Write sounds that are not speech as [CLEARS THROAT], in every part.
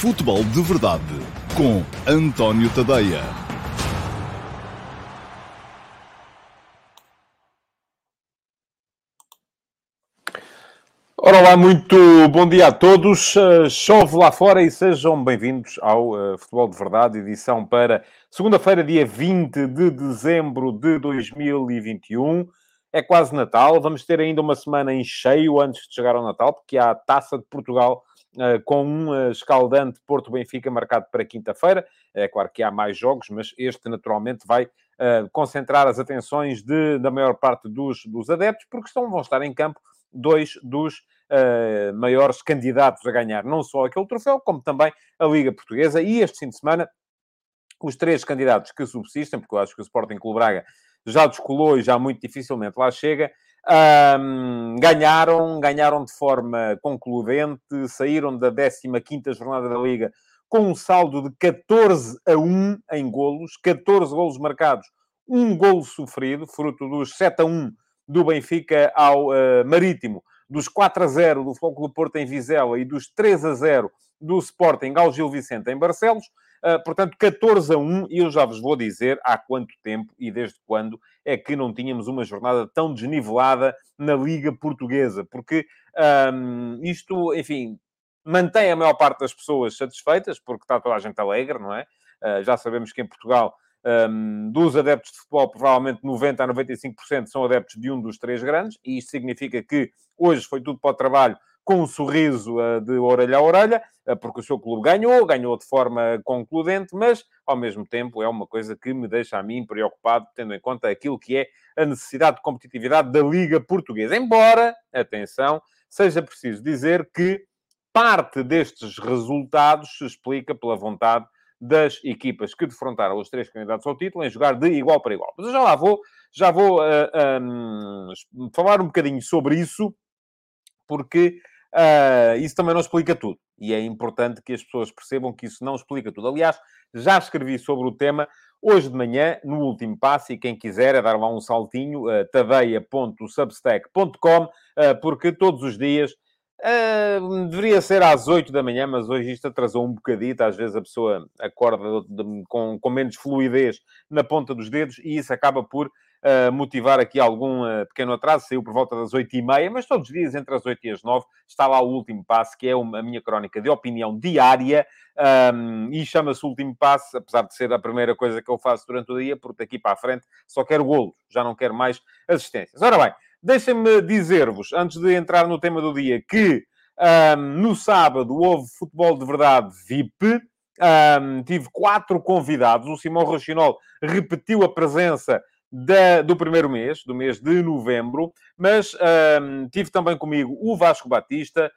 Futebol de Verdade com António Tadeia. Ora lá, muito bom dia a todos. Uh, chove lá fora e sejam bem-vindos ao uh, Futebol de Verdade, edição para segunda-feira, dia 20 de dezembro de 2021. É quase Natal, vamos ter ainda uma semana em cheio antes de chegar ao Natal, porque há a Taça de Portugal com um escaldante Porto-Benfica marcado para quinta-feira. É claro que há mais jogos, mas este naturalmente vai concentrar as atenções de, da maior parte dos, dos adeptos, porque estão, vão estar em campo dois dos uh, maiores candidatos a ganhar não só aquele troféu, como também a Liga Portuguesa. E este fim de semana, os três candidatos que subsistem, porque eu acho que o Sporting Clube Braga já descolou e já muito dificilmente lá chega, um, ganharam, ganharam de forma concludente, saíram da 15ª jornada da Liga com um saldo de 14 a 1 em golos, 14 golos marcados, um golo sofrido, fruto dos 7 a 1 do Benfica ao uh, Marítimo, dos 4 a 0 do Futebol do Porto em Vizela e dos 3 a 0 do Sporting ao Gil Vicente em Barcelos. Uh, portanto, 14 a 1, e eu já vos vou dizer há quanto tempo e desde quando é que não tínhamos uma jornada tão desnivelada na Liga Portuguesa, porque um, isto, enfim, mantém a maior parte das pessoas satisfeitas, porque está toda a gente alegre, não é? Uh, já sabemos que em Portugal um, dos adeptos de futebol, provavelmente 90% a 95% são adeptos de um dos três grandes, e isto significa que hoje foi tudo para o trabalho com um sorriso uh, de orelha a orelha, uh, porque o seu clube ganhou, ganhou de forma concludente, mas ao mesmo tempo é uma coisa que me deixa a mim preocupado, tendo em conta aquilo que é a necessidade de competitividade da Liga Portuguesa. Embora, atenção, seja preciso dizer que parte destes resultados se explica pela vontade das equipas que defrontaram os três candidatos ao título em jogar de igual para igual. Mas eu já lá vou, já vou uh, um, falar um bocadinho sobre isso, porque uh, isso também não explica tudo. E é importante que as pessoas percebam que isso não explica tudo. Aliás, já escrevi sobre o tema hoje de manhã, no último passo, e quem quiser é dar lá um saltinho, uh, tadeia.substack.com, uh, porque todos os dias Uh, deveria ser às 8 da manhã, mas hoje isto atrasou um bocadito. Às vezes a pessoa acorda de, de, com, com, menos fluidez na ponta dos dedos e isso acaba por uh, motivar aqui algum uh, pequeno atraso. Saiu por volta das 8 e meia, mas todos os dias, entre as 8 e as 9, está lá o último passo, que é uma, a minha crónica de opinião diária um, e chama-se Último Passo, apesar de ser a primeira coisa que eu faço durante o dia, porque daqui para a frente só quero golo, já não quero mais assistências. Ora bem. Deixem-me dizer-vos, antes de entrar no tema do dia, que um, no sábado houve futebol de verdade VIP. Um, tive quatro convidados. O Simão Rochinol repetiu a presença da, do primeiro mês, do mês de novembro, mas um, tive também comigo o Vasco Batista,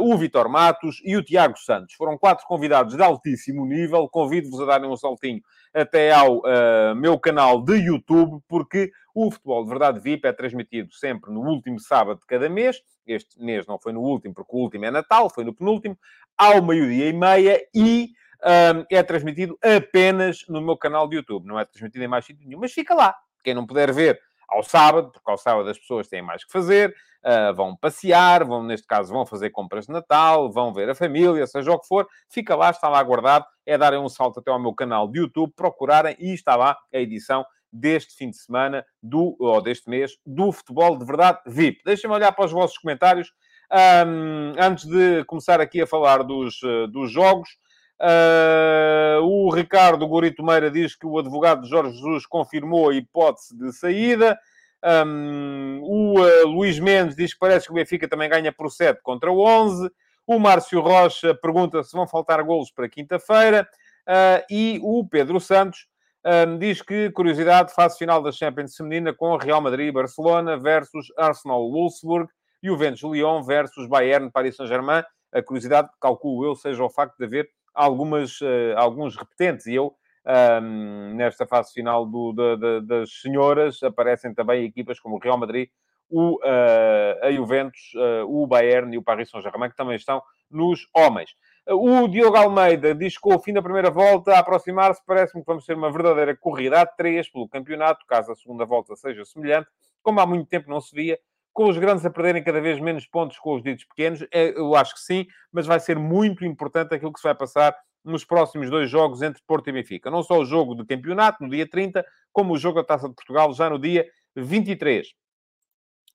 o Vitor Matos e o Tiago Santos. Foram quatro convidados de altíssimo nível. Convido-vos a darem um saltinho até ao uh, meu canal de YouTube, porque o Futebol de Verdade VIP é transmitido sempre no último sábado de cada mês. Este mês não foi no último, porque o último é Natal, foi no penúltimo, ao meio-dia e meia e um, é transmitido apenas no meu canal de YouTube. Não é transmitido em mais sítio nenhum, mas fica lá. Quem não puder ver ao sábado, porque ao sábado as pessoas têm mais que fazer, uh, vão passear, vão, neste caso, vão fazer compras de Natal, vão ver a família, seja o que for, fica lá, está lá guardado, é darem um salto até ao meu canal de YouTube, procurarem e está lá a edição deste fim de semana, do, ou deste mês, do Futebol de Verdade VIP. Deixem-me olhar para os vossos comentários. Um, antes de começar aqui a falar dos, uh, dos jogos, Uh, o Ricardo Gorito Meira diz que o advogado de Jorge Jesus confirmou a hipótese de saída. Um, o uh, Luís Mendes diz que parece que o Benfica também ganha por 7 contra o 11. O Márcio Rocha pergunta se vão faltar golos para quinta-feira. Uh, e o Pedro Santos um, diz que, curiosidade, fase final da Champions Feminina com Real Madrid e Barcelona versus Arsenal Wolfsburg e o Ventos Lyon versus Bayern Paris Saint-Germain. A curiosidade, calculo eu, seja o facto de haver algumas, uh, alguns repetentes. E eu, um, nesta fase final do, de, de, das senhoras, aparecem também equipas como o Real Madrid, o, uh, a Juventus, uh, o Bayern e o Paris Saint-Germain, que também estão nos homens. O Diogo Almeida diz que o fim da primeira volta a aproximar-se, parece-me que vamos ter uma verdadeira corrida a três pelo campeonato, caso a segunda volta seja semelhante, como há muito tempo não se via, com os grandes a perderem cada vez menos pontos com os ditos pequenos? É, eu acho que sim, mas vai ser muito importante aquilo que se vai passar nos próximos dois jogos entre Porto e Benfica. Não só o jogo de campeonato, no dia 30, como o jogo da Taça de Portugal, já no dia 23.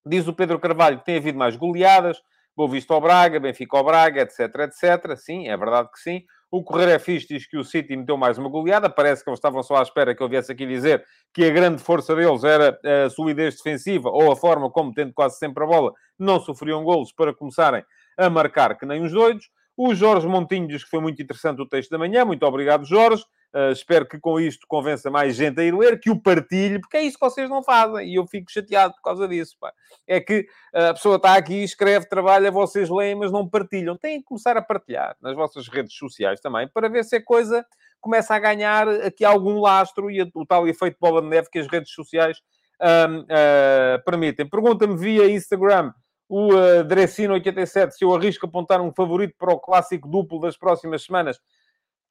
Diz o Pedro Carvalho que tem havido mais goleadas, Boa Vista ao Braga, Benfica ao Braga, etc, etc. Sim, é verdade que sim. O Correr é diz que o City meteu mais uma goleada. Parece que eles estavam só à espera que eu viesse aqui dizer que a grande força deles era a solidez defensiva ou a forma como, tendo quase sempre a bola, não sofriam golos para começarem a marcar que nem os doidos. O Jorge Montinho diz que foi muito interessante o texto da manhã. Muito obrigado, Jorge. Uh, espero que com isto convença mais gente a ir ler, que o partilhe, porque é isso que vocês não fazem. E eu fico chateado por causa disso. Pá. É que a pessoa está aqui, escreve, trabalha, vocês leem, mas não partilham. Têm que começar a partilhar nas vossas redes sociais também, para ver se a coisa começa a ganhar aqui algum lastro e o tal efeito bola de neve que as redes sociais uh, permitem. Pergunta-me via Instagram o uh, Drecino87 se eu arrisco apontar um favorito para o clássico duplo das próximas semanas.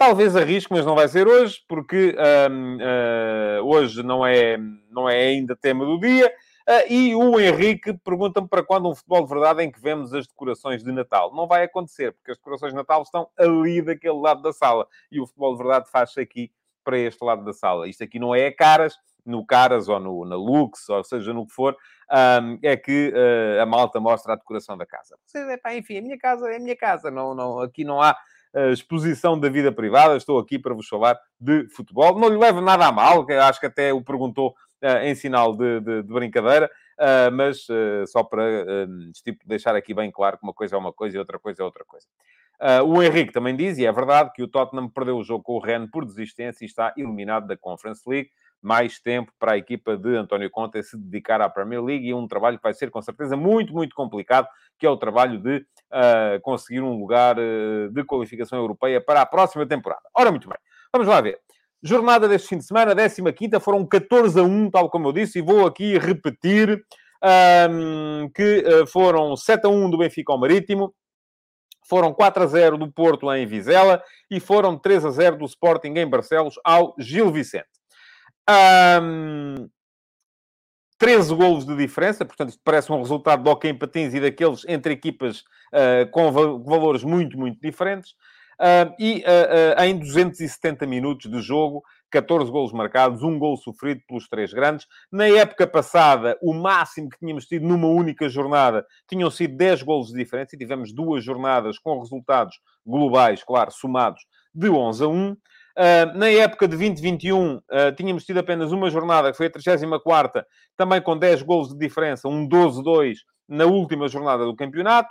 Talvez arrisco, mas não vai ser hoje, porque uh, hoje não é, não é ainda tema do dia. Uh, e o Henrique pergunta-me para quando um futebol de verdade em que vemos as decorações de Natal. Não vai acontecer, porque as decorações de Natal estão ali daquele lado da sala. E o futebol de verdade faz-se aqui para este lado da sala. Isto aqui não é caras, no Caras ou no, na Lux, ou seja, no que for, um, é que uh, a malta mostra a decoração da casa. Vocês, epá, enfim, a minha casa é a minha casa. Não, não, aqui não há exposição da vida privada. Estou aqui para vos falar de futebol. Não lhe levo nada a mal, acho que até o perguntou uh, em sinal de, de, de brincadeira, uh, mas uh, só para tipo, deixar aqui bem claro que uma coisa é uma coisa e outra coisa é outra coisa. o Henrique também diz, e é verdade, que o Tottenham perdeu o jogo com o Rennes por desistência e está eliminado da Conference League mais tempo para a equipa de António Conte se dedicar à Premier League e um trabalho que vai ser com certeza muito, muito complicado, que é o trabalho de uh, conseguir um lugar uh, de qualificação europeia para a próxima temporada. Ora, muito bem, vamos lá ver. Jornada deste fim de semana, 15 foram 14 a 1, tal como eu disse, e vou aqui repetir um, que uh, foram 7 a 1 do Benfica ao Marítimo, foram 4 a 0 do Porto em Vizela e foram 3 a 0 do Sporting em Barcelos ao Gil Vicente. Um, 13 golos de diferença, portanto, isto parece um resultado de hockey em patins e daqueles entre equipas uh, com va valores muito, muito diferentes. Uh, e uh, em 270 minutos de jogo, 14 golos marcados, um gol sofrido pelos três grandes. Na época passada, o máximo que tínhamos tido numa única jornada tinham sido 10 golos de diferença e tivemos duas jornadas com resultados globais, claro, somados, de 11 a 1. Uh, na época de 2021, uh, ah, tínhamos tido apenas uma jornada, que foi a 34 também com 10 golos de diferença, um 12-2 na última jornada do campeonato.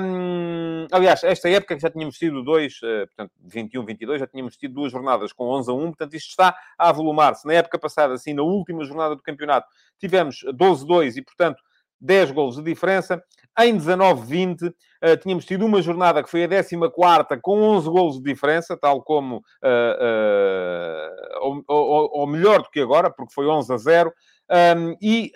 Um, aliás, esta época já tínhamos tido dois, uh, portanto, 21, 22, já tínhamos tido duas jornadas com 11 a 1, portanto, isto está a avolumar-se. Na época passada, assim, na última jornada do campeonato, tivemos 12-2 e, portanto, 10 golos de diferença. Em 19-20, uh, eh, tínhamos tido uma jornada que foi a 14 com 11 golos de diferença, tal como, uh, uh, ou, melhor do que agora, porque foi 11 a 0. Um, e,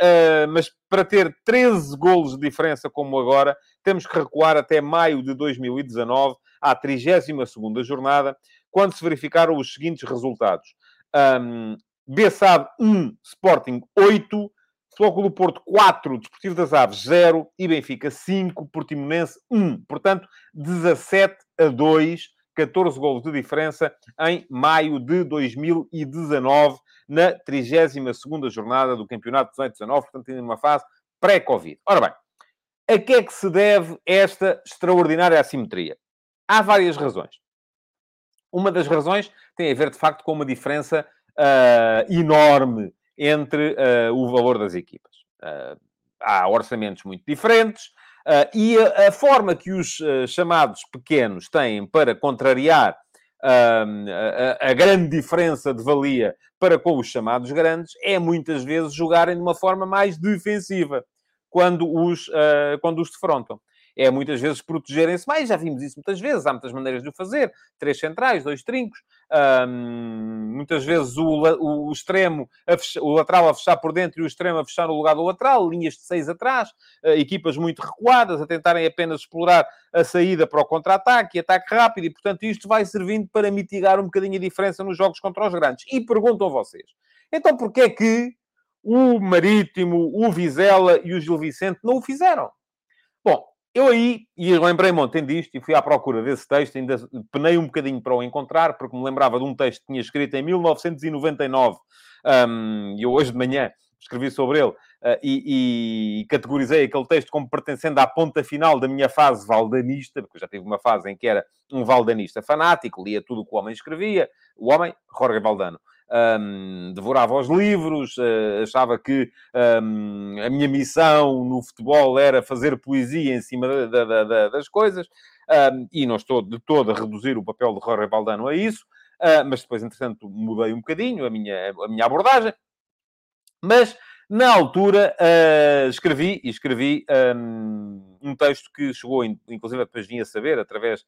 mas para ter 13 golos de diferença como agora, temos que recuar até maio de 2019, à 32ª jornada, quando se verificaram os seguintes resultados. Um, Bessade 1, Sporting 8, Futebol do Porto 4, Desportivo das Aves 0 e Benfica 5, Portimonense 1. Portanto, 17 a 2, 14 golos de diferença em maio de 2019, na 32ª jornada do Campeonato 18-19, portanto, ainda numa fase pré-Covid. Ora bem, a que é que se deve esta extraordinária assimetria? Há várias razões. Uma das razões tem a ver, de facto, com uma diferença uh, enorme entre uh, o valor das equipas. Uh, há orçamentos muito diferentes uh, e a, a, forma que os chamados pequenos têm para contrariar a, a, grande diferença de valia para com os chamados grandes é muitas vezes jogarem de uma forma mais defensiva quando os, quando os defrontam é muitas vezes protegerem-se mais. Já vimos isso muitas vezes, há muitas maneiras de o fazer. Três centrais, dois trincos. muitas vezes o, o extremo, fechar, o lateral a fechar por dentro e o extremo a fechar no lugar do lateral, linhas de seis atrás, uh, equipas muito recuadas, a tentarem apenas explorar a saída para o contra-ataque ataque rápido, e portanto isto vai servindo para mitigar um bocadinho a diferença nos jogos contra os grandes. E perguntam vocês, então porquê é que o Marítimo, o Vizela e o Gil Vicente não o fizeram. Eu aí, e lembrei-me ontem disto, e fui à procura desse texto, ainda penei um bocadinho para o encontrar, porque me lembrava de um texto que tinha escrito em 1999, um, e eu hoje de manhã escrevi sobre ele, uh, e, e, categorizei aquele texto como pertencendo à ponta final da minha fase valdanista, porque eu já tive uma fase em que era um valdanista fanático, lia tudo o que o homem escrevia, o homem, Jorge Valdano um, devorava os livros, uh, achava que um, a minha missão no futebol era fazer poesia em cima da, da, da, das coisas, um, e não estou de todo a reduzir o papel de Jorge Valdano a isso, uh, mas depois, entretanto, mudei um bocadinho a minha, a minha abordagem. Mas, na altura, uh, escrevi, e escrevi um, um, texto que chegou, inclusive depois vim a saber, através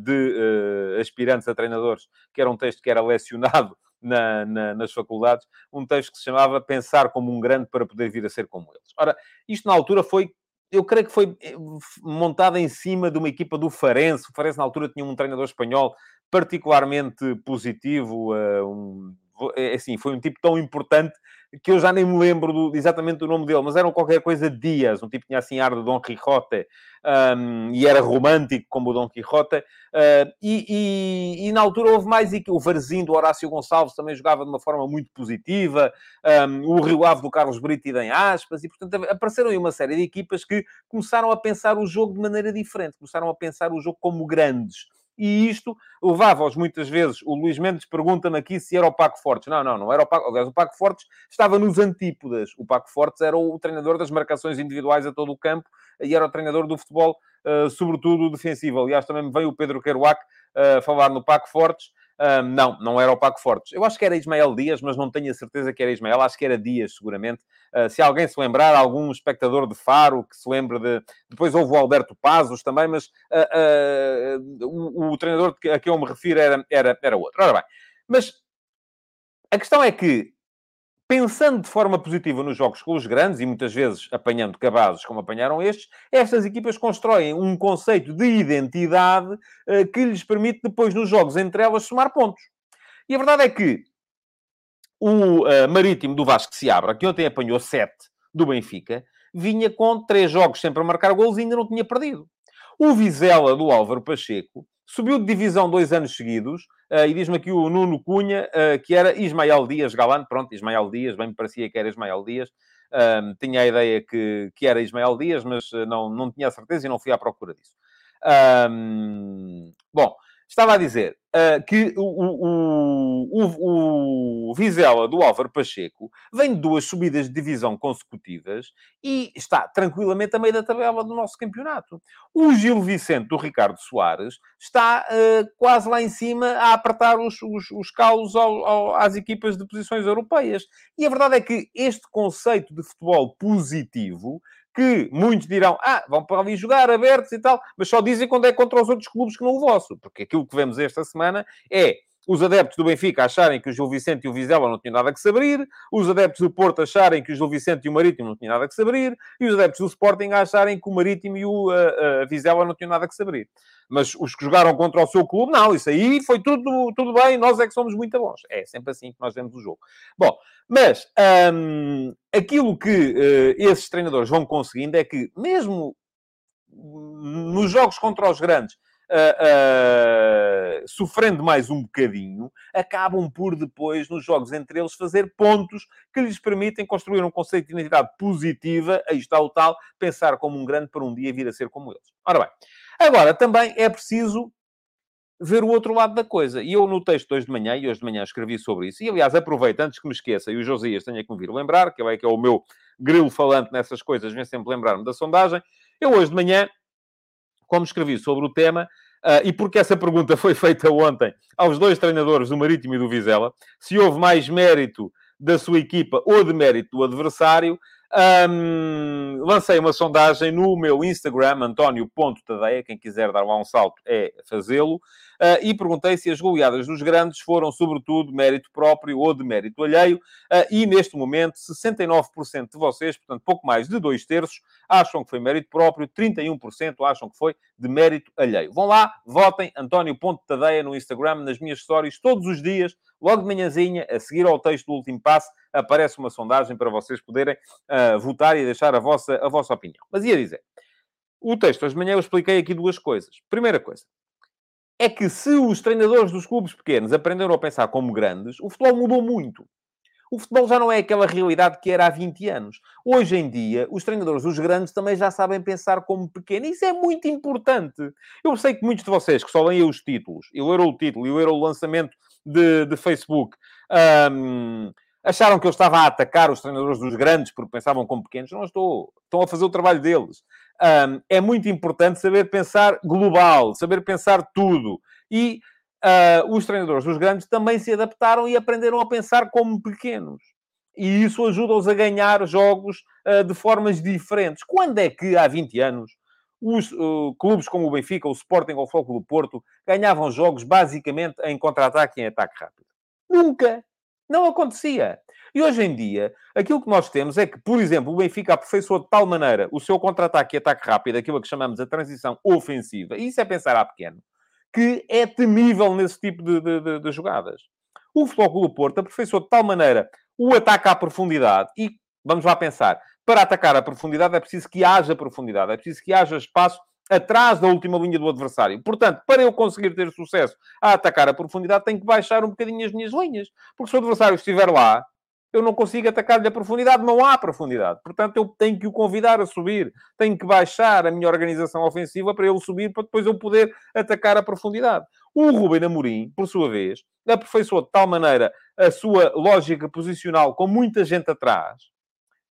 de aspirantes a treinadores, que era um texto que era lecionado na, na, nas faculdades, um texto que se chamava Pensar como um grande para poder vir a ser como eles. Ora, isto na altura foi eu creio que foi eh, montada em cima de uma equipa do Farense. O Farense, na altura, tinha um treinador espanhol particularmente positivo, eh, um, é assim, foi um tipo tão importante que eu já nem me lembro do, exatamente do nome dele, mas era qualquer coisa Dias, um tipo que tinha assim ar de Dom Quixote, um, e era romântico como o Dom Quixote, uh, e, e, e, na altura houve mais, o Varzinho do Horácio Gonçalves também jogava de uma forma muito positiva, um, o Rio Ave do Carlos Brito e em aspas, e portanto apareceram aí uma série de equipas que começaram a pensar o jogo de maneira diferente, começaram a pensar o jogo como grandes e isto levava-os muitas vezes. O Luís Mendes pergunta-me aqui se era o Paco Fortes. Não, não, não era o Paco. Aliás, o Paco Fortes estava nos antípodas. O Paco Fortes era o treinador das marcações individuais a todo o campo e era o treinador do futebol, uh, sobretudo defensivo. Aliás, também me veio o Pedro Queruac uh, falar no Paco Fortes. Uh, não, não era o Paco Fortes. Eu acho que era Ismael Dias, mas não tenho a certeza que era Ismael. Acho que era Dias, seguramente. Uh, se alguém se lembrar, algum espectador de Faro que se lembre de... Depois houve o Alberto Pazos também, mas uh, o, o, treinador a que eu me refiro era, era, era outro. Ora bem, mas a questão é que pensando de forma positiva nos jogos com os grandes e muitas vezes apanhando cabazes como apanharam estes, estas equipas constroem um conceito de identidade uh, que lhes permite depois nos jogos entre elas somar pontos. E a verdade é que o uh, Marítimo do Vasco se abra, que ontem apanhou 7 do Benfica, vinha com 3 jogos sempre a marcar gols e ainda não tinha perdido. O Vizela do Álvaro Pacheco subiu de divisão dois anos seguidos, Uh, e diz-me aqui o Nuno Cunha, uh, que era Ismael Dias Galante. Pronto, Ismael Dias, bem me parecia que era Ismael Dias. Tinha a ideia que, que era Ismael Dias, mas não, não tinha a certeza e não fui à procura disso. bom, Estava a dizer uh, que o, o, o, o, Vizela do Álvaro Pacheco vem de duas subidas de divisão consecutivas e está tranquilamente a meio da tabela do nosso campeonato. O Gil Vicente do Ricardo Soares está uh, quase lá em cima a apertar os, os, os calos ao, ao, às equipas de posições europeias. E a verdade é que este conceito de futebol positivo que muitos dirão, ah, vão para ali jogar abertos e tal, mas só dizem quando é contra os outros clubes que não o vosso. Porque aquilo que vemos esta semana é os adeptos do Benfica acharem que o Gil Vicente e o Vizela não tinham nada que se abrir, os adeptos do Porto acharem que o Gil Vicente e o Marítimo não tinham nada que se abrir, e os adeptos do Sporting acharem que o Marítimo e o uh, uh, Vizela não tinham nada que se abrir. Mas os que jogaram contra o seu clube, não, isso aí foi tudo, tudo bem, nós é que somos muito bons. É sempre assim que nós vemos o jogo. Bom, mas um, aquilo que uh, esses treinadores vão conseguindo é que, mesmo nos jogos contra os grandes, uh, sofrendo mais um bocadinho, acabam por depois, nos jogos entre eles, fazer pontos que lhes permitem construir um conceito de identidade positiva, aí está o tal, pensar como um grande para um dia vir a ser como eles. Ora bem, agora também é preciso ver o outro lado da coisa. E eu no texto de hoje de manhã, e hoje de manhã escrevi sobre isso, e aliás aproveito, antes que me esqueça, e o Josias tenha que me vir lembrar, que é que é o meu grilo falante nessas coisas, vem sempre lembrar-me da sondagem, eu hoje de manhã como escrevi sobre o tema, uh, e porque essa pergunta foi feita ontem aos dois treinadores do Marítimo e do Vizela, se houve mais mérito da sua equipa ou de mérito do adversário, um, lancei uma sondagem no meu Instagram, António.tadeia. Quem quiser dar lá um salto é fazê-lo. Uh, e perguntei se as goleadas dos grandes foram, sobretudo, mérito próprio ou de mérito alheio. Uh, e neste momento, 69% de vocês, portanto, pouco mais de dois terços, acham que foi mérito próprio, 31% acham que foi de mérito alheio. Vão lá, votem, António.tadeia no Instagram, nas minhas stories, todos os dias logo de manhãzinha, a seguir ao texto do último passo, aparece uma sondagem para vocês poderem uh, votar e deixar a vossa, a vossa opinião. Mas ia dizer, o texto, hoje de manhã eu expliquei aqui duas coisas. Primeira coisa, é que se os treinadores dos clubes pequenos aprenderam a pensar como grandes, o futebol mudou muito. O futebol já não é aquela realidade que era há 20 anos. Hoje em dia, os treinadores dos grandes também já sabem pensar como pequeno. Isso é muito importante. Eu sei que muitos de vocês que só leem os títulos, eu leram o título e leram o lançamento de, de Facebook, um, acharam que eu estava a atacar os treinadores dos grandes porque pensavam como pequenos. Não estou. Estão a fazer o trabalho deles. Um, é muito importante saber pensar global, saber pensar tudo. E uh, os treinadores dos grandes também se adaptaram e aprenderam a pensar como pequenos. E isso ajuda-os a ganhar jogos uh, de formas diferentes. Quando é que, há 20 anos, os uh, clubes como o Benfica, o Sporting ou o Foco do Porto ganhavam jogos basicamente em contra-ataque e em ataque rápido? Nunca! Não acontecia. E hoje em dia, aquilo que nós temos é que, por exemplo, o Benfica aperfeiçoou de tal maneira o seu contra-ataque e ataque rápido, aquilo que chamamos a transição ofensiva, e isso é pensar a pequeno, que é temível nesse tipo de, de, de, de jogadas. O Futebol do Porto aperfeiçoou de tal maneira o ataque à profundidade e, vamos lá pensar, para atacar a profundidade é preciso que haja profundidade, é preciso que haja espaço atrás da última linha do adversário. Portanto, para eu conseguir ter sucesso a atacar a profundidade, tenho que baixar um bocadinho as minhas linhas. Porque se o adversário estiver lá, eu não consigo atacar-lhe a profundidade, não há profundidade. Portanto, eu tenho que o convidar a subir, tenho que baixar a minha organização ofensiva para ele subir, para depois eu poder atacar a profundidade. O Rubem Amorim, por sua vez, aperfeiçoou de tal maneira a sua lógica posicional com muita gente atrás,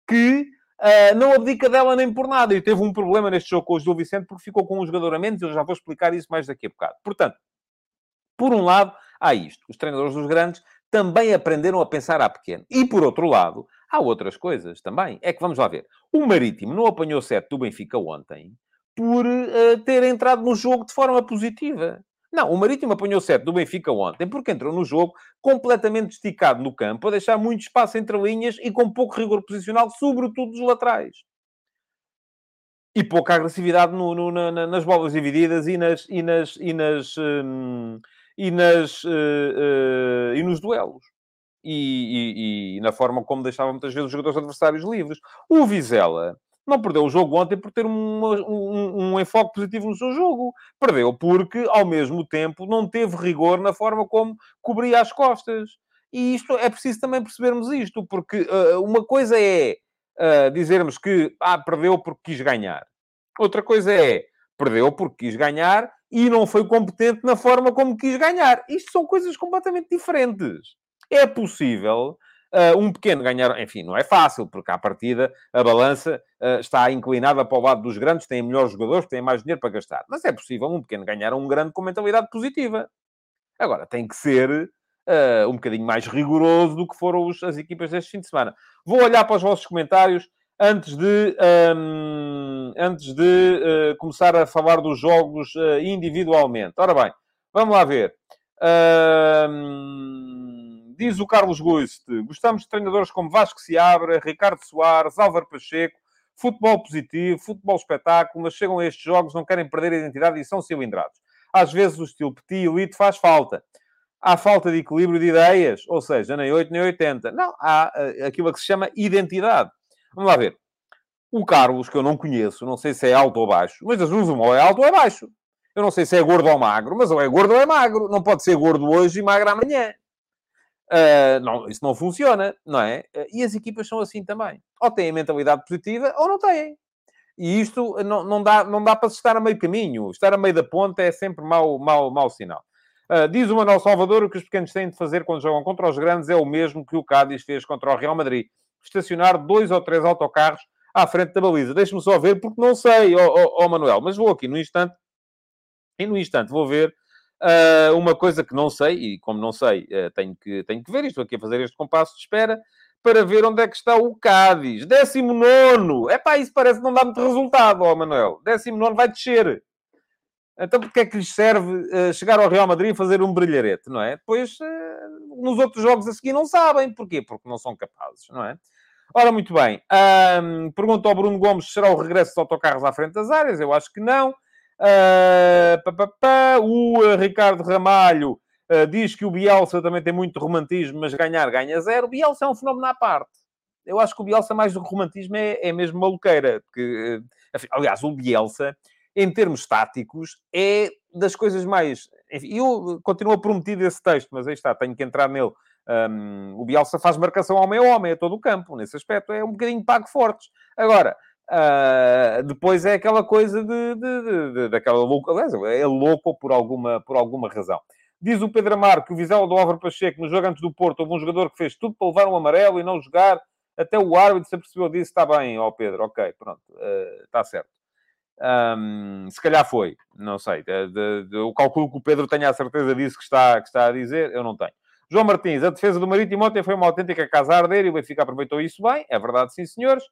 que uh, não abdica dela nem por nada. E teve um problema neste jogo com o Gil Vicente, porque ficou com um jogador a menos, eu já vou explicar isso mais daqui a bocado. Portanto, por um lado, há isto. Os treinadores dos grandes também aprenderam a pensar à pequena. E, por outro lado, há outras coisas também. É que, vamos lá ver, o Marítimo não apanhou 7 do Benfica ontem por uh, ter entrado no jogo de forma positiva. Não, o Marítimo apanhou 7 do Benfica ontem porque entrou no jogo completamente esticado no campo, a deixar muito espaço entre linhas e com pouco rigor posicional, sobretudo dos laterais. E pouca agressividade no, no, na, nas bolas divididas e nas, e nas, e nas, hum, e, nas, uh, uh, e nos duelos. E, e, e, na forma como deixava muitas vezes os jogadores adversários livres. O Vizela não perdeu o jogo ontem por ter um, um, enfoque positivo no seu jogo. Perdeu porque, ao mesmo tempo, não teve rigor na forma como cobria as costas. E isto é preciso também percebermos isto, porque uh, uma coisa é uh, dizermos que ah, perdeu porque quis ganhar. Outra coisa é perdeu porque quis ganhar e não foi competente na forma como quis ganhar. Isto são coisas completamente diferentes. É possível uh, um pequeno ganhar, enfim, não é fácil, porque à partida a balança uh, está inclinada para o lado dos grandes, têm melhores jogadores, têm mais dinheiro para gastar. Mas é possível um pequeno ganhar um grande com mentalidade positiva. Agora, tem que ser uh, um bocadinho mais rigoroso do que foram os, as equipas deste fim de semana. Vou olhar para os vossos comentários antes de, um, antes de uh, começar a falar dos jogos uh, individualmente. Ora bem, vamos lá ver. Um, diz o Carlos Guiste, gostamos de treinadores como Vasco Seabra, Ricardo Soares, Álvaro Pacheco, futebol positivo, futebol espetáculo, mas chegam a estes jogos, não querem perder a identidade e são cilindrados. Às vezes o estilo petit elite faz falta. Há falta de equilíbrio de ideias, ou seja, nem 8 nem 80. Não, há uh, aquilo que se chama identidade. Vamos lá ver. O Carlos, que eu não conheço, não sei se é alto ou baixo, mas as duas, ou é alto ou é baixo. Eu não sei se é gordo ou magro, mas ou é gordo ou é magro. Não pode ser gordo hoje e magro amanhã. Uh, não, isso não funciona, não é? Uh, e as equipas são assim também. Ou têm mentalidade positiva ou não têm. E isto não, não, dá, não dá para se estar a meio caminho. Estar a meio da ponta é sempre mau, mau, mau sinal. Uh, diz o Manuel Salvador, o que os pequenos têm de fazer quando jogam contra os grandes é o mesmo que o Cádiz fez contra o Real Madrid estacionar dois ou três autocarros à frente da baliza. Deixe-me só ver, porque não sei, ó oh, oh, oh, Manuel, mas vou aqui no instante, e no instante vou ver uh, uma coisa que não sei, e como não sei, uh, tenho, que, tenho que ver, estou aqui a fazer este compasso de espera, para ver onde é que está o Cádiz. 19! Epá, isso parece que não dá muito resultado, ó Manuel. 19 vai descer. Então, porque é que lhes serve uh, chegar ao Real Madrid e fazer um brilharete, não é? Depois, uh, nos outros jogos a seguir não sabem. Porquê? Porque não são capazes, não é? Ora, muito bem. Um, pergunta ao Bruno Gomes se será o regresso dos autocarros à frente das áreas. Eu acho que não. Uh, pá, pá, pá. O Ricardo Ramalho Uh, diz que o Bielsa também tem muito romantismo, mas ganhar ganha zero. O Bielsa é um fenómeno à parte. Eu acho que o Bielsa, mais do que romantismo, é, é mesmo maluqueira. Porque, aliás, o Bielsa, em termos táticos, é das coisas mais... Eu continuo prometido esse texto, mas aí está, tenho que entrar nele. Um, o Bielsa faz marcação ao meio homem a todo o campo, nesse aspecto é um bocadinho pago fortes. Agora, uh, depois é aquela coisa de, de, de, de, daquela louca, aliás, é louco por alguma, por alguma razão. Diz o Pedro Amaro que o Vizela do Álvaro Pacheco, no jogo antes do Porto, houve um jogador que fez tudo para levar um amarelo e não jogar. Até o árbitro se apercebeu disso. Está bem, ó Pedro, ok, pronto, uh, está certo. Um, se calhar foi, não sei. eu calculo que o Pedro tenha a certeza disso que está, que está a dizer, eu não tenho. João Martins, a defesa do Marítimo ontem foi uma autêntica casa a arder e o Benfica aproveitou isso bem, é verdade, sim, senhores.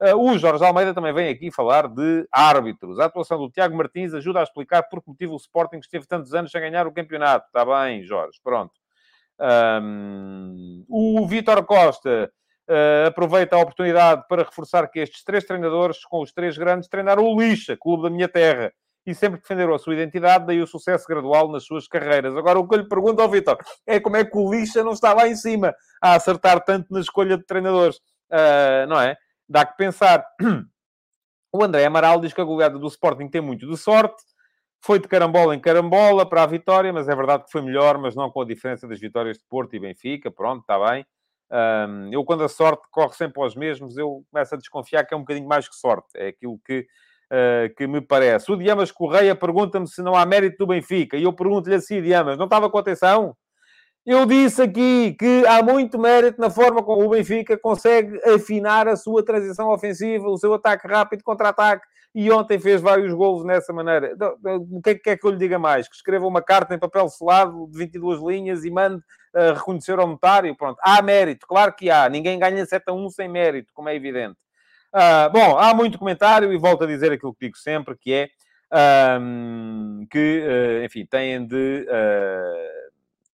Uh, o Jorge Almeida também vem aqui falar de árbitros. A atuação do Tiago Martins ajuda a explicar por que motivo o Sporting esteve tantos anos sem ganhar o campeonato. Está bem, Jorge, pronto. Um, o Vítor Costa uh, aproveita a oportunidade para reforçar que estes três treinadores, com os três grandes, treinaram o Lixa, clube da minha terra e sempre defenderam a sua identidade, daí o sucesso gradual nas suas carreiras. Agora, o que eu lhe pergunto ao Vitor é como é que o Lixa não está lá em cima a acertar tanto na escolha de treinadores, uh, não é? Dá que pensar. [CLEARS THROAT] O André Amaral diz que a goleada do Sporting tem muito de sorte, foi de carambola em carambola para a vitória, mas é verdade que foi melhor, mas não com a diferença das vitórias de Porto e Benfica. Pronto, está bem. Um, eu, quando a sorte corre sempre aos mesmos, eu começo a desconfiar que é um bocadinho mais que sorte. É aquilo que uh, que me parece. O Diamas Correia pergunta-me se não há mérito do Benfica. E eu pergunto-lhe assim, Diamas, não estava com atenção? Eu disse aqui que há muito mérito na forma como o Benfica consegue afinar a sua transição ofensiva, o seu ataque rápido, contra-ataque, e ontem fez vários golos nessa maneira. Então, o que é que, eu lhe diga mais? Que escreva uma carta em papel selado de 22 linhas e mande uh, reconhecer ao notário? Pronto. Há mérito, claro que há. Ninguém ganha 7 a 1 sem mérito, como é evidente. Uh, bom, há muito comentário e volto a dizer aquilo que digo sempre, que é que, uh, enfim, têm de... Uh,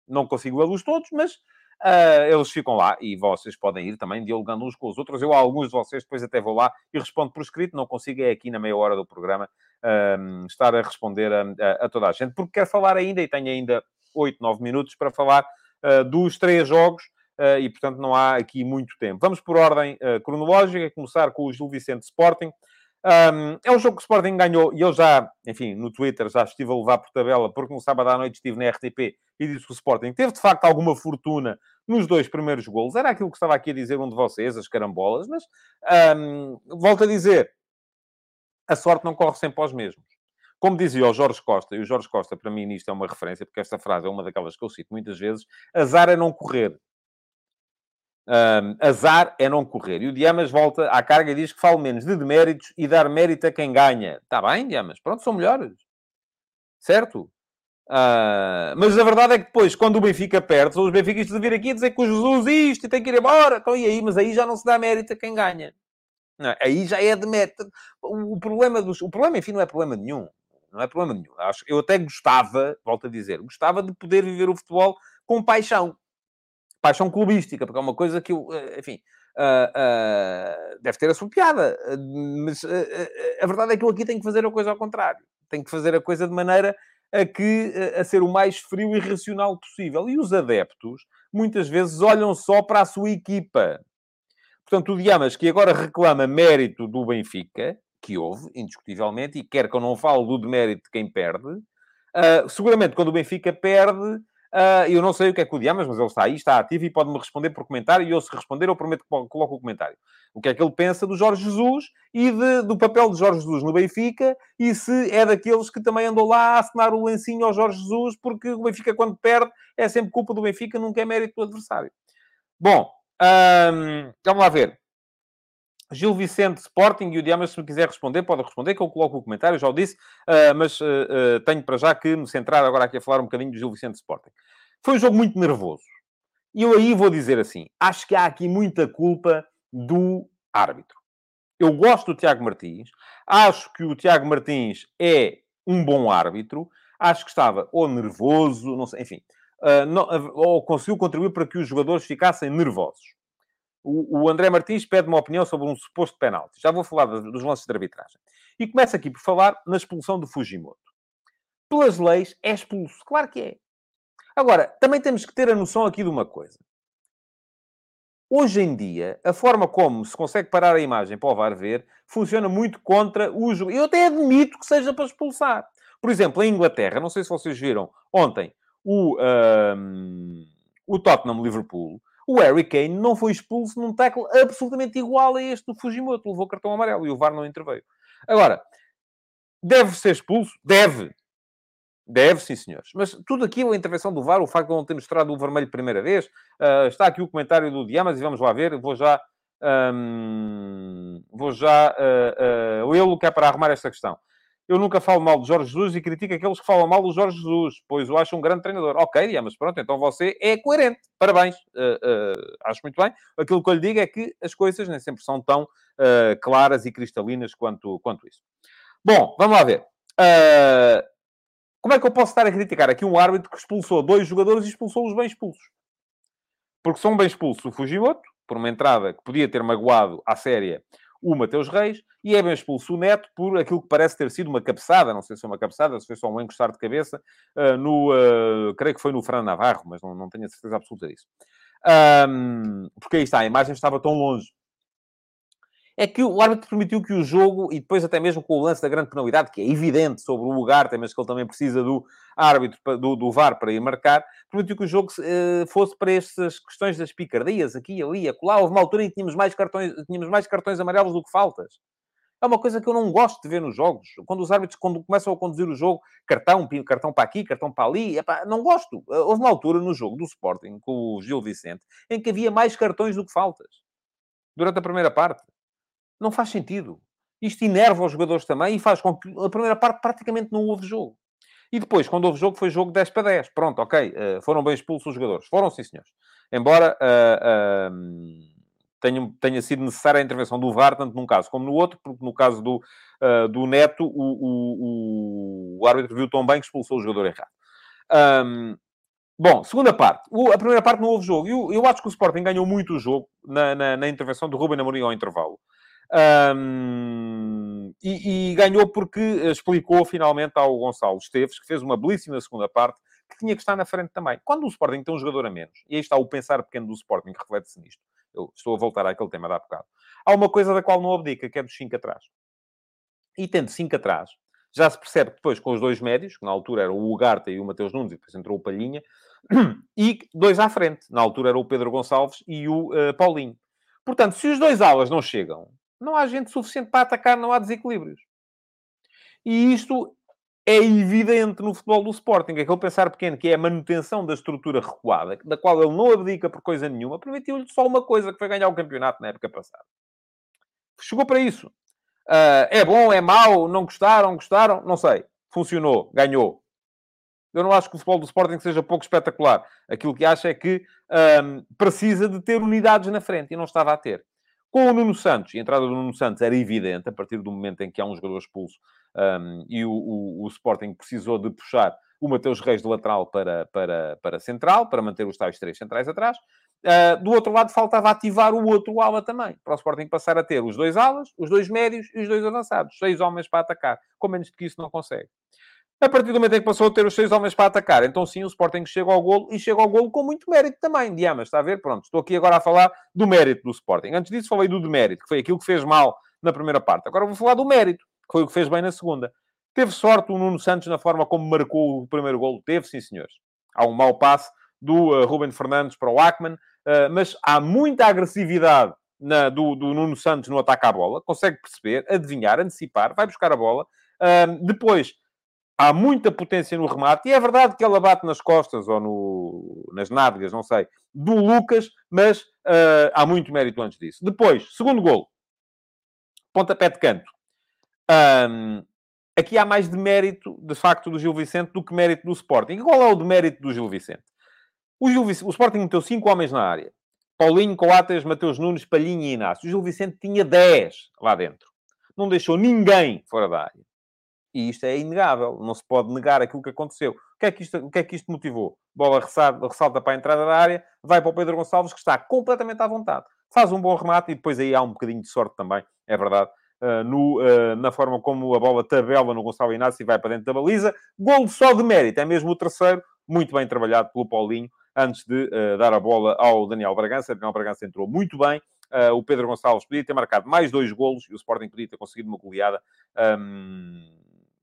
não consigo vê-los todos, mas eles ficam lá e vocês podem ir também dialogando uns com os outros. Eu, alguns de vocês, depois até vou lá e respondo por escrito. Não consigo, é aqui na meia hora do programa, estar a responder a, a, a, toda a gente, porque quero falar ainda, e tenho ainda 8, 9 minutos para falar dos três jogos uh, e, portanto, não há aqui muito tempo. Vamos por ordem uh, cronológica, começar com o Gil Vicente Sporting. Um, é um jogo que o Sporting ganhou e eu já, enfim, no Twitter já estive a levar por tabela, porque no sábado à noite estive na RTP e disse que o Sporting teve de facto alguma fortuna nos dois primeiros golos. Era aquilo que estava aqui a dizer um de vocês, as carambolas, mas um, volto a dizer, a sorte não corre sempre aos mesmos. Como dizia o Jorge Costa, e o Jorge Costa para mim nisto é uma referência, porque esta frase é uma daquelas que eu cito muitas vezes, azar é não correr. Um, azar é não correr. E o Diamas volta à carga e diz que falo menos de deméritos e dar mérito a quem ganha. Está bem, Diamas? Pronto, são melhores. Certo? Uh, mas a verdade é que depois, quando o Benfica perde, são os benfiquistas a vir aqui dizer que o Jesus isto e tem que ir embora. Então, e aí? Mas aí já não se dá mérito a quem ganha. Não, aí já é de mérito. O problema, dos, o problema, enfim, não é problema nenhum. Não é problema nenhum. Eu até gostava, volto a dizer, gostava de poder viver o futebol com paixão paixão clubística, porque é uma coisa que, eu, eh, enfim, uh, uh, deve ter a sua piada. Mas uh, a verdade é que eu aqui tenho que fazer a coisa ao contrário. Tenho que fazer a coisa de maneira a que a ser o mais frio e racional possível. E os adeptos, muitas vezes, olham só para a sua equipa. Portanto, o Diamas, que agora reclama mérito do Benfica, que houve, indiscutivelmente, e quer que eu não fale do demérito de quem perde, seguramente quando o Benfica perde Uh, eu não sei o que é que o Diamas, mas ele está aí, está ativo e pode-me responder por comentário. E eu, se responder, eu prometo que coloco o comentário. O que é que ele pensa do Jorge Jesus e de, do papel de Jorge Jesus no Benfica e se é daqueles que também andou lá a assinar o lencinho ao Jorge Jesus, porque o Benfica, quando perde, é sempre culpa do Benfica, nunca é mérito do adversário. Bom, um, vamos lá ver. Gil Vicente Sporting e o Diamas, se me quiser responder, pode responder, que eu coloco o comentário, já o disse, uh, mas uh, uh, tenho para já que me centrar agora aqui a falar um bocadinho do Gil Vicente Sporting. Foi um jogo muito nervoso. E eu aí vou dizer assim: acho que há aqui muita culpa do árbitro. Eu gosto do Tiago Martins, acho que o Tiago Martins é um bom árbitro, acho que estava ou nervoso, não sei, enfim, ou conseguiu contribuir para que os jogadores ficassem nervosos o, André Martins pede uma opinião sobre um suposto penalti. Já vou falar dos lances de arbitragem. E começa aqui por falar na expulsão do Fujimoto. Pelas leis, é expulso. Claro que é. Agora, também temos que ter a noção aqui de uma coisa. Hoje em dia, a forma como se consegue parar a imagem para o VAR ver funciona muito contra o jogo. Eu até admito que seja para expulsar. Por exemplo, em Inglaterra, não sei se vocês viram ontem o, um, o Tottenham Liverpool, o Harry Kane não foi expulso num tackle absolutamente igual a este do Fujimoto. Levou cartão amarelo e o VAR não interveio. Agora, deve ser expulso? Deve. Deve, sim, senhores. Mas tudo aquilo, a intervenção do VAR, o facto de não ter mostrado o vermelho primeira vez, uh, está aqui o comentário do Diamas e vamos lá ver. Vou já... Um, vou já uh, uh, lê-lo que é para arrumar esta questão. Eu nunca falo mal de Jorge Jesus e critico aqueles que falam mal do Jorge Jesus, pois o acho um grande treinador. Ok, mas pronto, então você é coerente. Parabéns. Uh, uh, acho muito bem. Aquilo que eu lhe digo é que as coisas nem sempre são tão uh, claras e cristalinas quanto, quanto isso. Bom, vamos lá ver. como é que eu posso estar a criticar aqui um árbitro que expulsou dois jogadores e expulsou os bem expulsos? Porque são bem expulsos o Fujimoto, por uma entrada que podia ter magoado à séria o Mateus Reis, e é bem expulso o Neto por aquilo que parece ter sido uma cabeçada, não sei se foi uma cabeçada, se foi só um encostar de cabeça, uh, no, uh, creio que foi no Fran Navarro, mas não, não tenho a certeza absoluta disso. Um, porque aí está, a imagem estava tão longe é que o árbitro permitiu que o jogo, e depois até mesmo com o lance da grande penalidade, que é evidente sobre o Ugarte, mas que ele também precisa do árbitro, do, do VAR para ir marcar, permitiu que o jogo uh, fosse para estas questões das picardias, aqui, ali, acolá. Houve uma altura em que tínhamos mais cartões, tínhamos mais cartões amarelos do que faltas. É uma coisa que eu não gosto de ver nos jogos. Quando os árbitros quando começam a conduzir o jogo, cartão, cartão para aqui, cartão para ali, epá, não gosto. Houve uma altura no jogo do Sporting com o Gil Vicente em que havia mais cartões do que faltas. Durante a primeira parte. Não faz sentido. Isto enerva os jogadores também e faz com que a primeira parte praticamente não houve jogo. E depois, quando houve jogo, foi jogo 10 para 10. Pronto, ok. Uh, foram bem expulsos os jogadores. Foram, sim, senhores. Embora uh, uh, tenha, tenha sido necessária a intervenção do VAR, tanto num caso como no outro, porque no caso do, do Neto, o, o, o, árbitro viu tão bem que expulsou o jogador errado. Um, Bom, segunda parte. O, a primeira parte não houve jogo. Eu, eu acho que o Sporting ganhou muito o jogo na, na, na intervenção do Ruben Amorim ao intervalo. Um, e, e, ganhou porque explicou finalmente ao Gonçalo Esteves, que fez uma belíssima segunda parte, que tinha que estar na frente também. Quando o Sporting tem um jogador a menos, e aí está o pensar pequeno do Sporting, que reflete-se nisto. Eu estou a voltar àquele tema da bocado. Há uma coisa da qual não abdica, que é dos 5 atrás. E tendo 5 atrás, já se percebe depois com os dois médios, que na altura era o Ugarte e o Mateus Nunes, e depois entrou o Palhinha, [CLEARS THROAT] e dois à frente. Na altura era o Pedro Gonçalves e o uh, Paulinho. Portanto, se os dois alas não chegam, não há gente suficiente para atacar, não há desequilíbrios. E isto é evidente no futebol do Sporting. Aquele pensar pequeno, que é a manutenção da estrutura recuada, da qual ele não abdica por coisa nenhuma, permitiu-lhe só uma coisa, que foi ganhar o campeonato na época passada. Chegou para isso. Uh, é bom, é mau, não gostaram, gostaram, não sei. Funcionou, ganhou. Eu não acho que o futebol do Sporting seja pouco espetacular. Aquilo que acho é que um, precisa de ter unidades na frente e não estava a ter. Com o Nuno Santos, a entrada do Nuno Santos era evidente, a partir do momento em que há um jogador expulso um, e o, o, o, Sporting precisou de puxar o Mateus Reis de lateral para, para, para central, para manter os tais três centrais atrás. Uh, do outro lado, faltava ativar o outro ala também, para o Sporting passar a ter os dois alas, os dois médios e os dois avançados. Seis homens para atacar. Com menos do que isso, não consegue. A partir do momento em que passou a ter os seis homens para atacar, então sim, o Sporting chega ao golo e chega ao golo com muito mérito também. Diamas, está a ver? Pronto, estou aqui agora a falar do mérito do Sporting. Antes disso falei do demérito, que foi aquilo que fez mal na primeira parte. Agora vou falar do mérito, que foi o que fez bem na segunda. Teve sorte o Nuno Santos na forma como marcou o primeiro golo? Teve, sim, senhores. Há um mau passe do uh, Ruben Fernandes para o Ackman, uh, mas há muita agressividade na, do, do, Nuno Santos no ataque à bola. Consegue perceber, adivinhar, antecipar, vai buscar a bola. Uh, depois há muita potência no remate, e é verdade que ela bate nas costas ou no, nas nádegas, não sei, do Lucas, mas uh, há muito mérito antes disso. Depois, segundo gol, pontapé de canto. Um, aqui há mais de mérito, de facto, do Gil Vicente do que mérito do Sporting. E qual é o de mérito do Gil Vicente? O, Gil o Sporting meteu cinco homens na área. Paulinho, Coates, Mateus Nunes, Palhinha e Inácio. O Gil Vicente tinha 10 lá dentro. Não deixou ninguém fora da área. E isto é inegável, não se pode negar aquilo que aconteceu. O que é que isto, o que é que isto motivou? Bola ressalta, ressalta para a entrada da área, vai para o Pedro Gonçalves, que está completamente à vontade. Faz um bom remate e depois aí há um bocadinho de sorte também, é verdade. Uh, no, uh, na forma como a bola tabela no Gonçalo Inácio e vai para dentro da baliza. Golo só de mérito, é mesmo o terceiro, muito bem trabalhado pelo Paulinho, antes de uh, dar a bola ao Daniel Bragança. Daniel Bragança entrou muito bem. O Pedro Gonçalves podia ter marcado mais dois golos e o Sporting podia ter conseguido uma goleada um,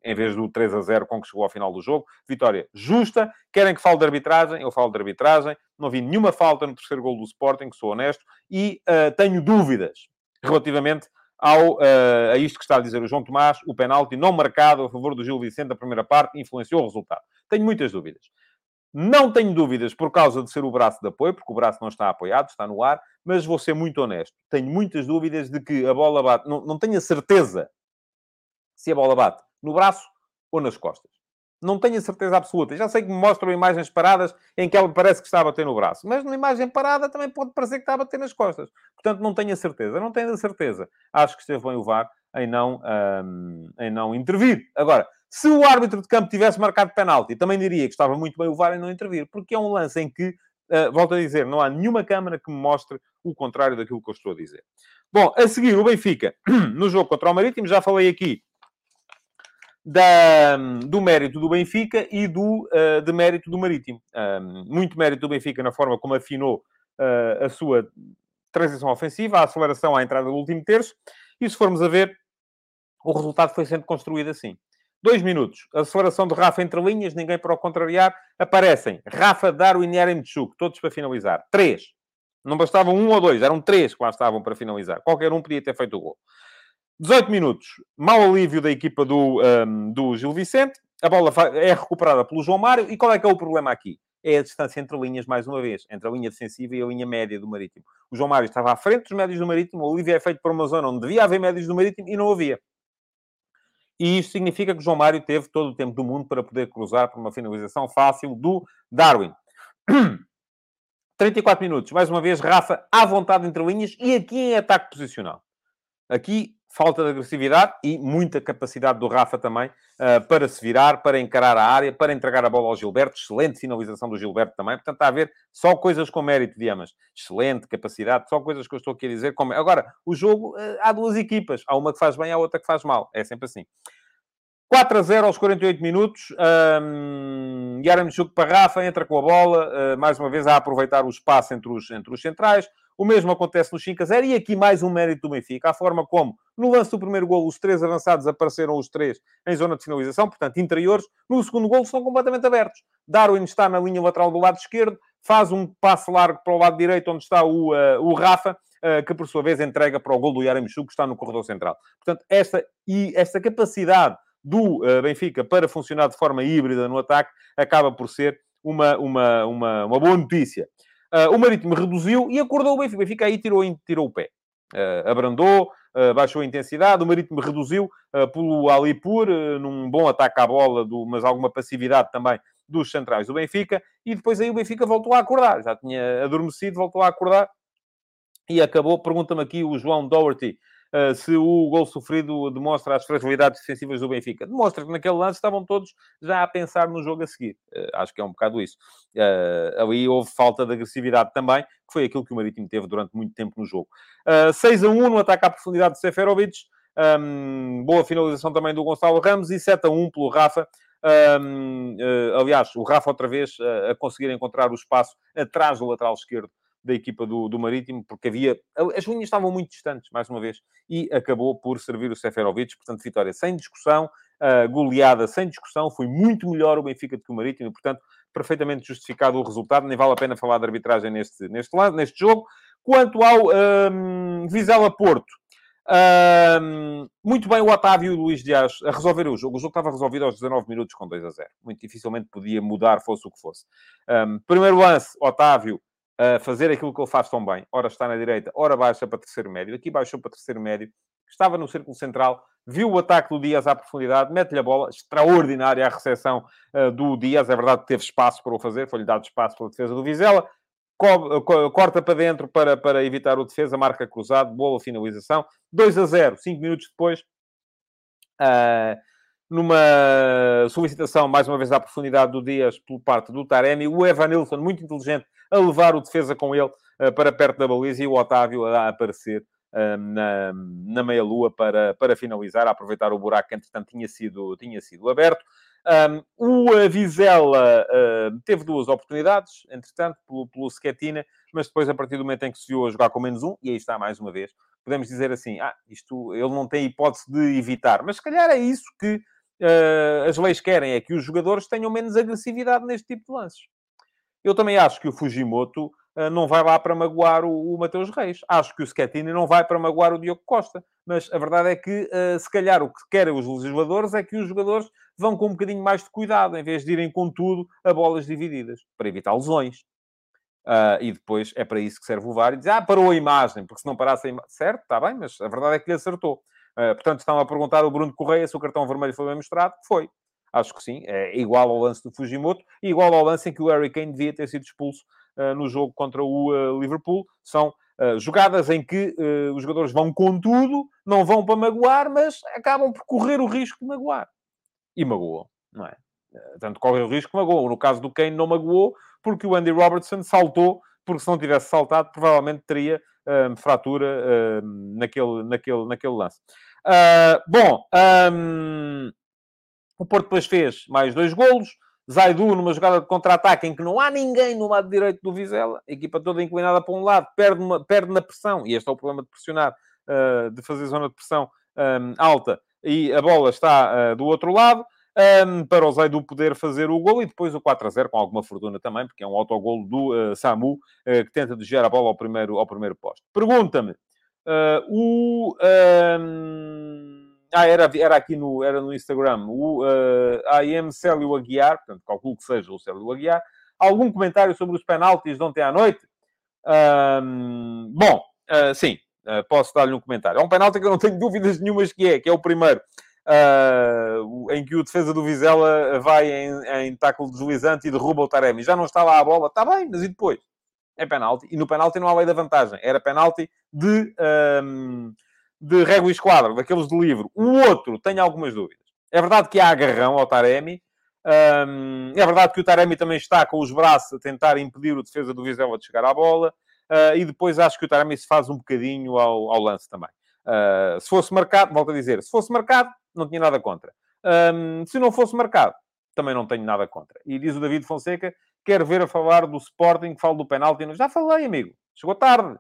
em vez do 3 a 0 com que chegou ao final do jogo. Vitória justa. Querem que fale de arbitragem? Eu falo de arbitragem. Não vi nenhuma falta no terceiro gol do Sporting, sou honesto, e uh, tenho dúvidas relativamente ao, uh, a isto que está a dizer o João Tomás, o penalti não marcado a favor do Gil Vicente na primeira parte influenciou o resultado. Tenho muitas dúvidas. Não tenho dúvidas por causa de ser o braço de apoio, porque o braço não está apoiado, está no ar, mas vou ser muito honesto. Tenho muitas dúvidas de que a bola bate. Não, não tenho a certeza se a bola bate no braço ou nas costas. Não tenho a certeza absoluta. Já sei que me mostram imagens paradas em que ela parece que está a bater no braço, mas na imagem parada também pode parecer que está a bater nas costas. Portanto, não tenho a certeza. Não tenho a certeza. Acho que esteve bem o VAR em não, um, em não intervir. Agora, se o árbitro de campo tivesse marcado penalti, também diria que estava muito bem o VAR em não intervir, porque é um lance em que, uh, volto a dizer, não há nenhuma câmara que me mostre o contrário daquilo que eu estou a dizer. Bom, a seguir, o Benfica, [CLEARS THROAT] no jogo contra o Marítimo, já falei aqui da, do mérito do Benfica e do uh, de mérito do Marítimo. Muito mérito do Benfica na forma como afinou uh, a sua transição ofensiva, a aceleração à entrada do último terço, e se formos a ver, o resultado foi sendo construído assim. Dois minutos. Aceleração de Rafa entre linhas, ninguém para o contrariar. Aparecem Rafa, Darwin e Eremchuk, todos para finalizar. Três. Não bastavam um ou dois, eram três que lá estavam para finalizar. Qualquer um podia ter feito o gol. 18 minutos. Mau alívio da equipa do, um, do Gil Vicente. A bola é recuperada pelo João Mário. E qual é que é o problema aqui? É a distância entre linhas, mais uma vez. Entre a linha defensiva e a linha média do Marítimo. O João Mário estava à frente dos médios do Marítimo. O alívio é feito por uma zona onde devia haver médios do Marítimo e não havia. E isto significa que o João Mário teve todo o tempo do mundo para poder cruzar para uma finalização fácil do Darwin. [CLEARS THROAT] 34 minutos. Mais uma vez, Rafa à vontade entre linhas e aqui em ataque posicional. Aqui falta de agressividade e muita capacidade do Rafa também uh, para se virar, para encarar a área, para entregar a bola ao Gilberto. Excelente finalização do Gilberto também. Portanto, está a ver só coisas com mérito, Diamas. Excelente capacidade, só coisas que eu estou aqui a dizer. Com... Agora, o jogo, uh, há duas equipas. Há uma que faz bem, há outra que faz mal. É sempre assim. 4 a 0 aos 48 minutos. Um, Yaramchuk para Rafa, entra com a bola, uh, mais uma vez a aproveitar o espaço entre os, entre os centrais. O mesmo acontece no 5 a 0 e aqui mais um mérito do Benfica. A forma como, no lance do primeiro gol, os três avançados apareceram os três em zona de finalização, portanto, interiores. No segundo gol, estão completamente abertos. Darwin está na linha lateral do lado esquerdo, faz um passe largo para o lado direito, onde está o, uh, o Rafa, uh, que por sua vez entrega para o gol do Yaramchuk, que está no corredor central. Portanto, esta, e esta capacidade do uh, Benfica para funcionar de forma híbrida no ataque acaba por ser uma, uma, uma, uma boa notícia. Uh, o Marítimo reduziu e acordou o Benfica. O Benfica aí tirou, tirou o pé. Uh, abrandou, uh, baixou a intensidade. O Marítimo reduziu pelo Alipur, num bom ataque à bola, do, mas alguma passividade também dos centrais do Benfica. E depois aí o Benfica voltou a acordar. Já tinha adormecido, voltou a acordar. E acabou, pergunta-me aqui o João Doherty, uh, se o gol sofrido demonstra as fragilidades defensivas do Benfica. Demonstra que naquele lance estavam todos já a pensar no jogo a seguir. Uh, acho que é um bocado isso. Uh, ali houve falta de agressividade também, que foi aquilo que o Marítimo teve durante muito tempo no jogo. 6 a 1 no ataque à profundidade de Seferovic. Um, boa finalização também do Gonçalo Ramos e 7 a 1 pelo Rafa. Um, uh, aliás, o Rafa outra vez uh, a conseguir encontrar o espaço atrás do lateral esquerdo da equipa do, do Marítimo, porque havia... As linhas estavam muito distantes, mais uma vez, e acabou por servir o Seferovic. Portanto, vitória sem discussão, uh, goleada sem discussão. Foi muito melhor o Benfica do que o Marítimo, portanto, perfeitamente justificado o resultado. Nem vale a pena falar de arbitragem neste, neste, lado, neste jogo. Quanto ao um, Vizela Porto, um, muito bem o Otávio e o Luís Dias a resolver o jogo. O jogo estava resolvido aos 19 minutos com 2 a 0. Muito dificilmente podia mudar, fosse o que fosse. Um, primeiro lance, Otávio fazer aquilo que ele faz tão bem. Ora está na direita, ora baixa para terceiro médio. Aqui baixou para terceiro médio. Estava no círculo central, viu o ataque do Dias à profundidade, mete-lhe a bola. Extraordinária a recepção uh, do Dias. É verdade que teve espaço para o fazer, foi-lhe dado espaço pela defesa do Vizela. Co co corta para dentro para, para evitar o defesa, marca cruzado, boa finalização. 2 a 0, 5 minutos depois. Uh, numa solicitação, mais uma vez, à profundidade do Dias por parte do Taremi, o Evanilson, muito inteligente, a levar o defesa com ele uh, para perto da baliza e o Otávio a aparecer uh, na, na meia-lua para, para finalizar, a aproveitar o buraco que, entretanto, tinha sido, tinha sido aberto. Um, o Vizela uh, teve duas oportunidades, entretanto, pelo, pelo Schetina, mas depois, a partir do momento em que se viu a jogar com menos um, e aí está mais uma vez, podemos dizer assim, ah, isto ele não tem hipótese de evitar. Mas se calhar é isso que uh, as leis querem, é que os jogadores tenham menos agressividade neste tipo de lances. Eu também acho que o Fujimoto uh, não vai lá para magoar o, o Mateus Reis. Acho que o Schettini não vai para magoar o Diogo Costa. Mas a verdade é que, uh, se calhar, o que querem os legisladores é que os jogadores vão com um bocadinho mais de cuidado, em vez de irem com tudo a bolas divididas, para evitar lesões. Uh, e depois é para isso que serve o VAR e diz, ah, parou a imagem, porque se não parasse a imagem... Certo, está bem, mas a verdade é que lhe acertou. Uh, portanto, estão a perguntar ao Bruno Correia se o cartão vermelho foi bem mostrado. Foi. Acho que sim. É igual ao lance do Fujimoto e igual ao lance em que o Harry Kane devia ter sido expulso uh, no jogo contra o Liverpool. São jogadas em que os jogadores vão com tudo, não vão para magoar, mas acabam por correr o risco de magoar. E magoam, não é? Tanto corre o risco que magoam. No caso do Kane, não magoou, porque o Andy Robertson saltou, porque se não tivesse saltado, provavelmente teria um, fratura um, naquele, naquele, naquele lance. Uh, bom, um, o Porto depois fez mais dois golos. Zaidu, numa jogada de contra-ataque em que não há ninguém no lado direito do Vizela, a equipa toda inclinada para um lado, perde, uma, perde na pressão, e este é o problema de pressionar, uh, de fazer zona de pressão alta, e a bola está uh, do outro lado um, para o Zaidu poder fazer o gol e depois o 4 a 0 com alguma fortuna também, porque é um autogol do uh, Samu que tenta desviar a bola ao primeiro, ao primeiro posto. Pergunta-me, o... Um... Ah, era, era aqui no, era no Instagram, o uh, am Célio Aguiar, portanto, calculo que seja o Célio Aguiar, algum comentário sobre os penaltis de ontem à noite? Um, bom, uh, sim, uh, posso dar-lhe um comentário. É um penalti que eu não tenho dúvidas nenhumas que é, que é o primeiro uh, em que o defesa do Vizela vai em, em tackle deslizante e derruba o Taremi. Já não está lá a bola, está bem, mas e depois? É penalti. E no penalti não há lei da vantagem. Era penalti de, de régua e esquadro, daqueles de livro. O outro, tenho algumas dúvidas. É verdade que há agarrão ao Taremi. É verdade que o Taremi também está com os braços a tentar impedir o defesa do Vizela de chegar à bola. Uh, e depois acho que o Taremi se faz um bocadinho ao, ao lance também. Uh, se fosse marcado, volto a dizer, se fosse marcado, não tinha nada contra. Um, se não fosse marcado, também não tenho nada contra. E diz o David Fonseca, quero ver a falar do Sporting, que falo do penalti. Já falei, amigo. Chegou tarde.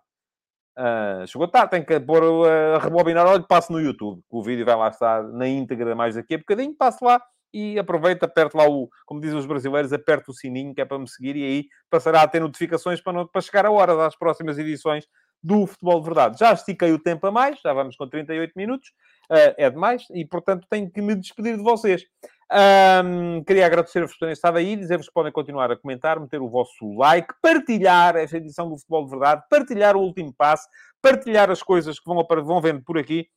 Uh, chegou tarde, tem que pôr a rebobinar. Olha, passo no YouTube, o vídeo vai lá estar na íntegra mais daqui a bocadinho. Passo lá e aproveita, aperta lá o, como dizem os brasileiros, aperta o sininho que é para me seguir e aí passará a ter notificações para, não, para chegar a hora das próximas edições do Futebol de Verdade. Já estiquei o tempo a mais, já vamos com 38 minutos, uh, é demais, e portanto tenho que me despedir de vocês. Um, queria agradecer-vos por terem estado aí, dizer-vos que podem continuar a comentar, meter o vosso like, partilhar esta edição do Futebol de Verdade, partilhar o último passo, partilhar as coisas que vão, vão vendo por aqui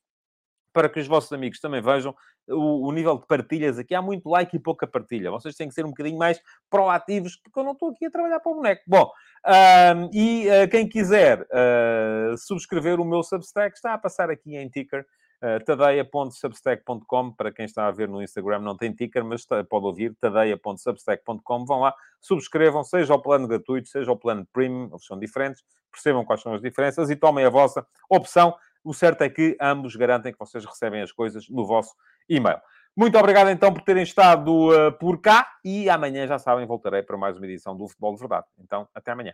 para que os vossos amigos também vejam o, o, nível de partilhas aqui. Há muito like e pouca partilha. Vocês têm que ser um bocadinho mais proativos, porque eu não estou aqui a trabalhar para o boneco. Bom, uh, e uh, quem quiser uh, subscrever o meu Substack, está a passar aqui em ticker. Uh, tadeia.substack.com para quem está a ver no Instagram não tem ticker, mas pode ouvir tadeia.substack.com vão lá, subscrevam, seja o plano gratuito, seja o plano premium, são diferentes, percebam quais são as diferenças e tomem a vossa opção o certo é que ambos garantem que vocês recebem as coisas no vosso e-mail. Muito obrigado então por terem estado uh, por cá e amanhã, já sabem, voltarei para mais uma edição do Futebol de Verdade. Então, até amanhã.